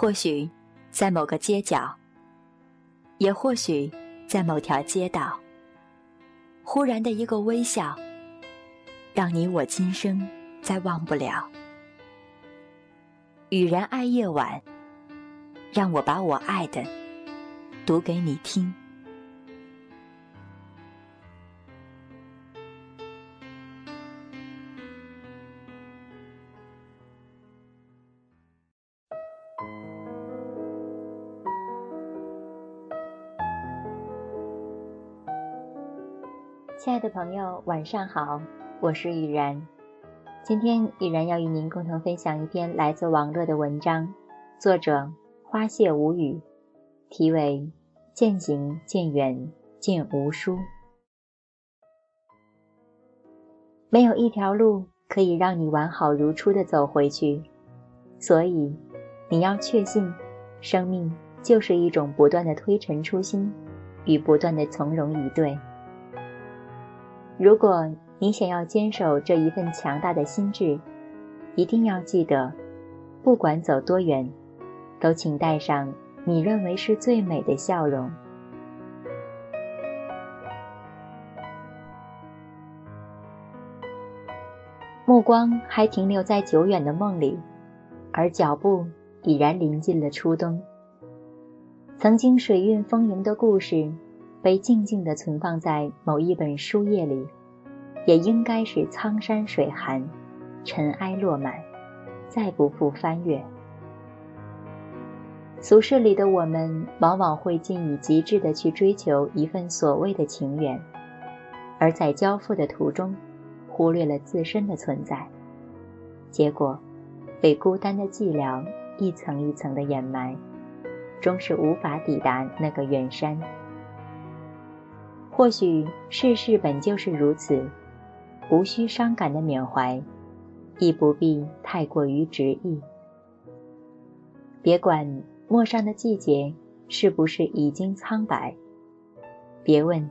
或许在某个街角，也或许在某条街道，忽然的一个微笑，让你我今生再忘不了。雨人爱夜晚，让我把我爱的读给你听。亲爱的朋友，晚上好，我是雨然。今天雨然要与您共同分享一篇来自网络的文章，作者花谢无语，题为《渐行渐远渐无书》。没有一条路可以让你完好如初的走回去，所以你要确信，生命就是一种不断的推陈出新与不断的从容以对。如果你想要坚守这一份强大的心智，一定要记得，不管走多远，都请带上你认为是最美的笑容。目光还停留在久远的梦里，而脚步已然临近了初冬。曾经水韵丰盈的故事。被静静地存放在某一本书页里，也应该是苍山水寒，尘埃落满，再不复翻阅。俗世里的我们，往往会尽以极致的去追求一份所谓的情缘，而在交付的途中，忽略了自身的存在，结果被孤单的寂寥一层一层的掩埋，终是无法抵达那个远山。或许世事本就是如此，无需伤感的缅怀，亦不必太过于执意。别管陌上的季节是不是已经苍白，别问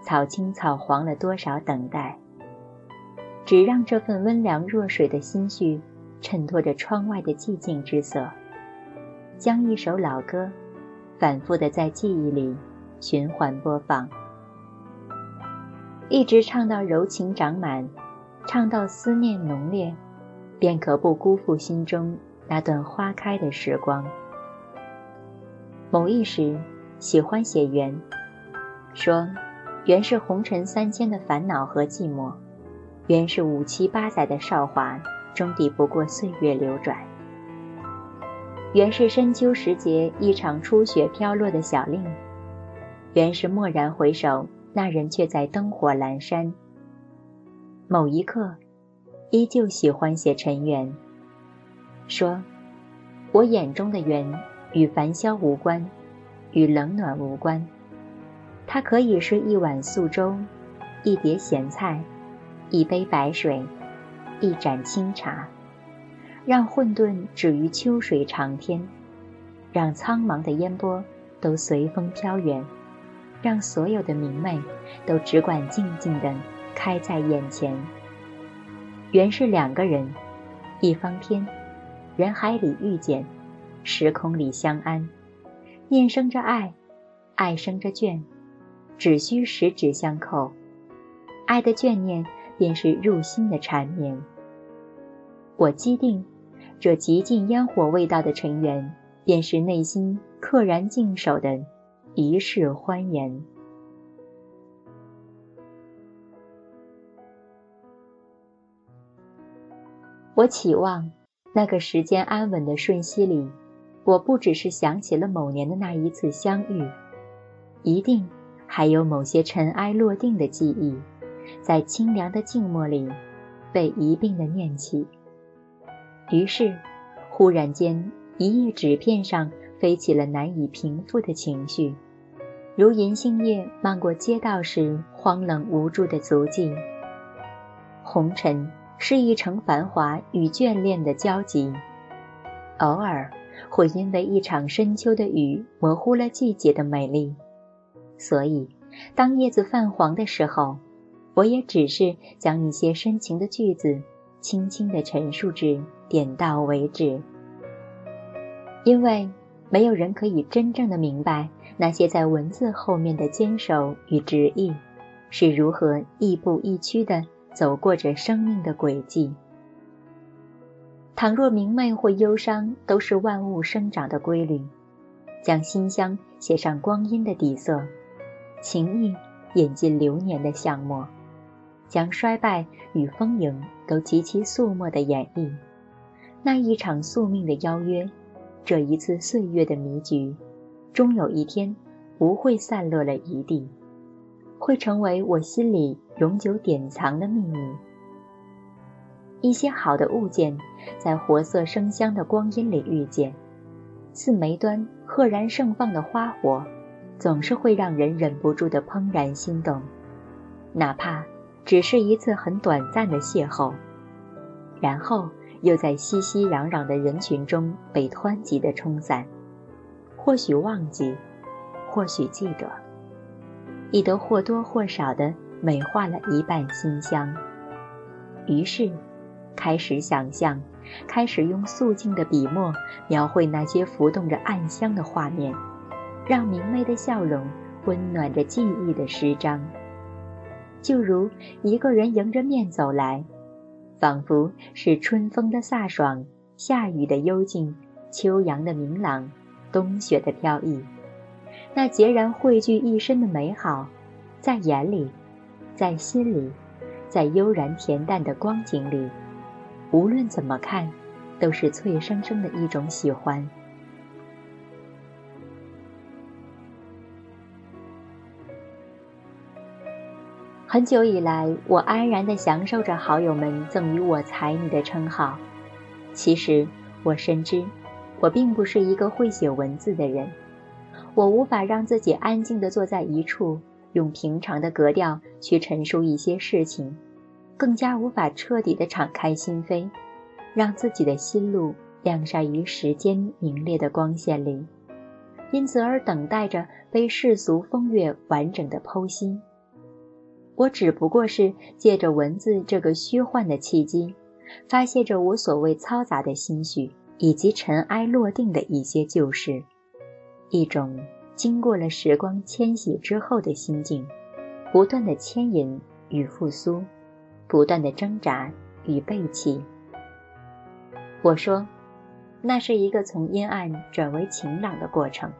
草青草黄了多少等待，只让这份温凉若水的心绪衬托着窗外的寂静之色，将一首老歌反复的在记忆里循环播放。一直唱到柔情长满，唱到思念浓烈，便可不辜负心中那段花开的时光。某一时喜欢写缘，说缘是红尘三千的烦恼和寂寞，缘是五七八载的韶华终抵不过岁月流转，缘是深秋时节一场初雪飘落的小令，缘是蓦然回首。那人却在灯火阑珊。某一刻，依旧喜欢写尘缘，说：“我眼中的缘与繁嚣无关，与冷暖无关。它可以是一碗素粥，一碟咸菜，一杯白水，一盏清茶。让混沌止于秋水长天，让苍茫的烟波都随风飘远。”让所有的明媚都只管静静地开在眼前。原是两个人，一方天，人海里遇见，时空里相安。念生着爱，爱生着眷，只需十指相扣，爱的眷念便是入心的缠绵。我既定，这极尽烟火味道的尘缘，便是内心恪然静守的。一世欢颜。我期望那个时间安稳的瞬息里，我不只是想起了某年的那一次相遇，一定还有某些尘埃落定的记忆，在清凉的静默里被一并的念起。于是，忽然间，一页纸片上。飞起了难以平复的情绪，如银杏叶漫过街道时荒冷无助的足迹。红尘是一程繁华与眷恋的交集，偶尔会因为一场深秋的雨模糊了季节的美丽。所以，当叶子泛黄的时候，我也只是将一些深情的句子轻轻地陈述至点到为止。因为没有人可以真正的明白那些在文字后面的坚守与执意，是如何亦步亦趋的走过着生命的轨迹。倘若明媚或忧伤都是万物生长的规律，将馨香写上光阴的底色，情意引进流年的相墨，将衰败与丰盈都极其肃穆的演绎，那一场宿命的邀约，这一次岁月的迷局，终有一天不会散落了一地，会成为我心里永久典藏的秘密。一些好的物件，在活色生香的光阴里遇见，似梅端赫然盛放的花火，总是会让人忍不住的怦然心动，哪怕只是一次很短暂的邂逅，然后又在熙熙攘攘的人群中被湍急的冲散，或许忘记，或许记得，亦都或多或少的美化了一半馨香，于是。开始想象，开始用素净的笔墨描绘那些浮动着暗香的画面，让明媚的笑容温暖着记忆的诗章。就如一个人迎着面走来，仿佛是春风的飒爽，夏雨的幽静，秋阳的明朗，冬雪的飘逸。那截然汇聚一身的美好，在眼里，在心里，在悠然恬淡的光景里。无论怎么看，都是脆生生的一种喜欢。很久以来，我安然地享受着好友们赠予我“才女”的称号。其实，我深知，我并不是一个会写文字的人。我无法让自己安静地坐在一处，用平常的格调去陈述一些事情。更加无法彻底地敞开心扉，让自己的心路晾晒于时间明烈的光线里，因此而等待着被世俗风月完整的剖析。我只不过是借着文字这个虚幻的契机，发泄着我所谓嘈杂的心绪，以及尘埃落定的一些旧事，一种经过了时光迁徙之后的心境，不断的牵引与复苏。不断的挣扎与背弃。我说，那是一个从阴暗转为晴朗的过程，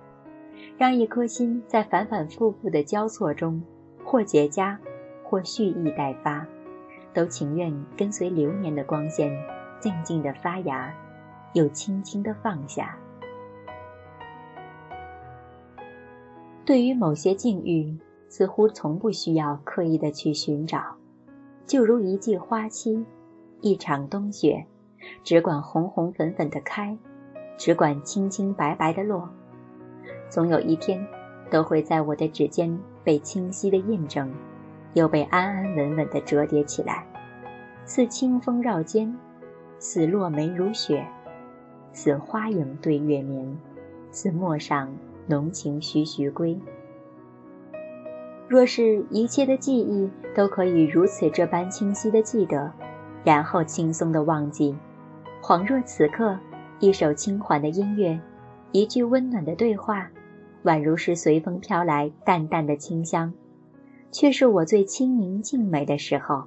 让一颗心在反反复复的交错中，或结痂，或蓄意待发，都情愿跟随流年的光线，静静的发芽，又轻轻的放下。对于某些境遇，似乎从不需要刻意的去寻找。就如一季花期，一场冬雪，只管红红粉粉的开，只管清清白白的落，总有一天，都会在我的指尖被清晰的印证，又被安安稳稳的折叠起来，似清风绕肩，似落梅如雪，似花影对月眠，似陌上浓情徐徐归。若是一切的记忆都可以如此这般清晰的记得，然后轻松的忘记，恍若此刻一首轻缓的音乐，一句温暖的对话，宛如是随风飘来淡淡的清香，却是我最清明静美的时候。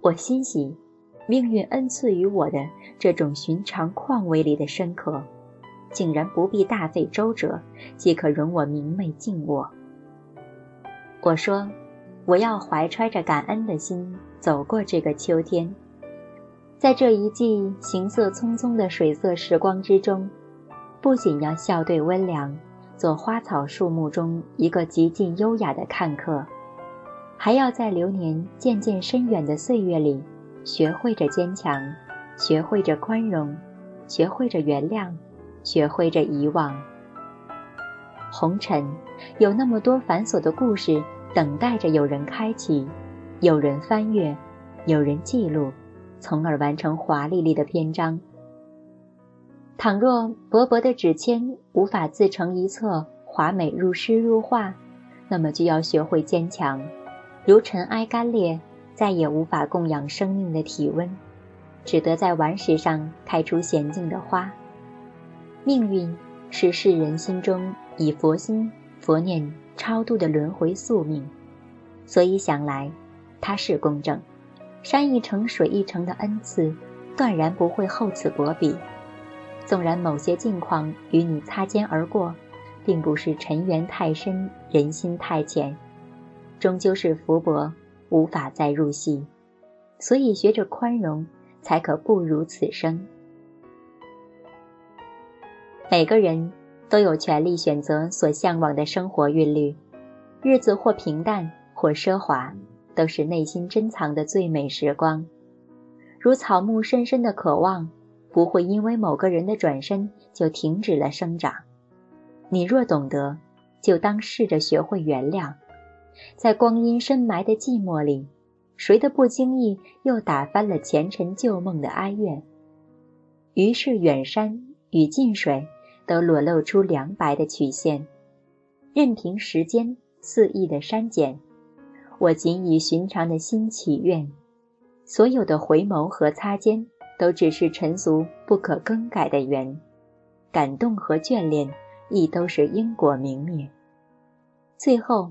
我欣喜，命运恩赐予我的这种寻常况味里的深刻，竟然不必大费周折，即可容我明媚静卧。我说：“我要怀揣着感恩的心走过这个秋天，在这一季行色匆匆的水色时光之中，不仅要笑对温良，做花草树木中一个极尽优雅的看客，还要在流年渐渐深远的岁月里，学会着坚强，学会着宽容，学会着原谅，学会着遗忘。”红尘有那么多繁琐的故事，等待着有人开启，有人翻阅，有人记录，从而完成华丽丽的篇章。倘若薄薄的纸签无法自成一册华美如诗如画，那么就要学会坚强。如尘埃干裂，再也无法供养生命的体温，只得在顽石上开出娴静的花。命运是世人心中以佛心佛念超度的轮回宿命，所以想来，它是公正。山一程水一程的恩赐，断然不会厚此薄彼。纵然某些境况与你擦肩而过，并不是尘缘太深，人心太浅，终究是福薄，无法再入戏。所以学着宽容，才可不如此生。每个人都有权利选择所向往的生活韵律，日子或平淡，或奢华。都是内心珍藏的最美时光，如草木深深的渴望，不会因为某个人的转身就停止了生长。你若懂得，就当试着学会原谅。在光阴深埋的寂寞里，谁的不经意又打翻了前尘旧梦的哀怨？于是远山与近水都裸露出凉白的曲线，任凭时间肆意的删减。我仅以寻常的心祈愿，所有的回眸和擦肩，都只是尘俗不可更改的缘，感动和眷恋亦都是因果明灭。最后，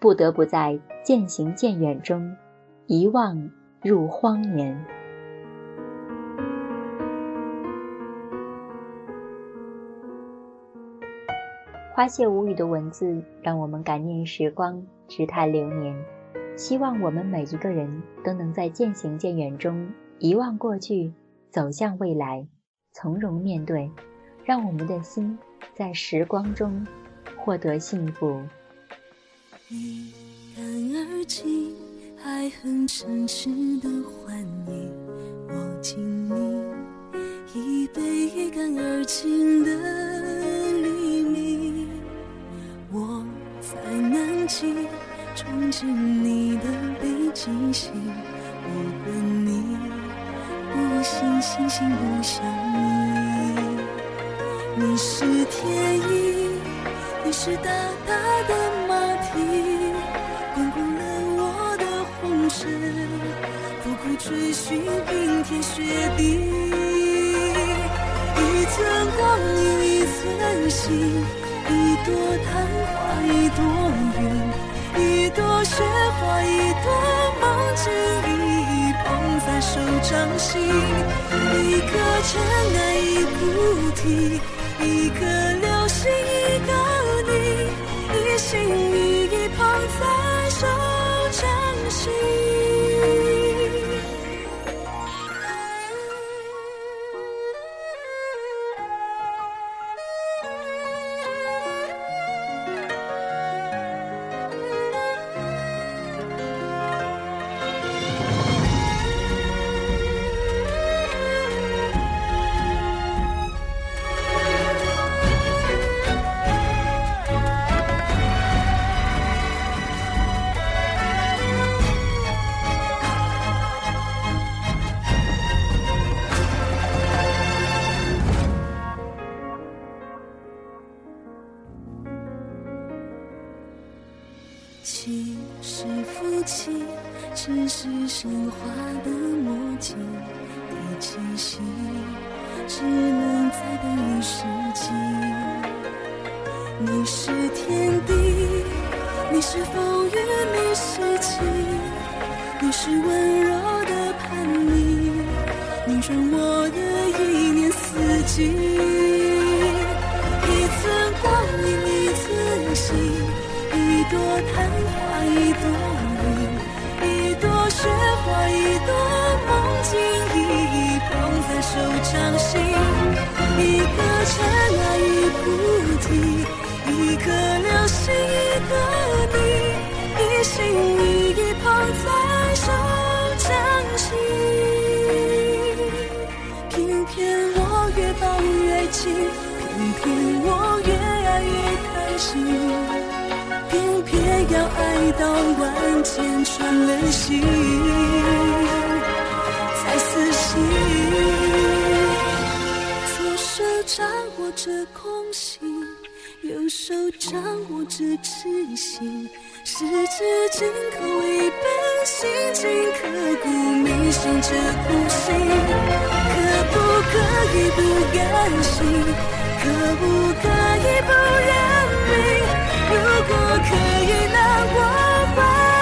不得不在渐行渐远中，遗忘入荒年。花谢无语的文字，让我们感念时光，直叹流年。希望我们每一个人都能在渐行渐远中遗忘过去，走向未来，从容面对，让我们的心在时光中获得幸福。一干而尽，爱恨嗔痴的欢愉，我敬你。一杯一干而尽的黎明，我在南极。憧憬你的北极星，我和你不信星星不相依。你是天意，你是大大的心，一朵昙花一朵云。一朵雪花，一朵梦境，一一捧在手掌心；一颗尘埃，一菩提；一颗流星，一个你；一心一意，捧在是风雨，你是晴，你是温柔的叛逆，你让我的一年四季。一寸光阴一寸心，一朵昙花一朵云，一朵。雪花一朵，梦境一一捧在手掌心，一颗尘埃一菩提，颗流星一个你，一心一意捧在手掌心。偏偏我越抱越紧，偏偏我越爱越开心。偏偏要爱到万箭穿了心，才死心。左手掌握着空心，手掌握着痴心，十指紧扣一本心经，刻骨铭心这苦心，可不可以不甘心？可不可以不认命？如果可以，那我会。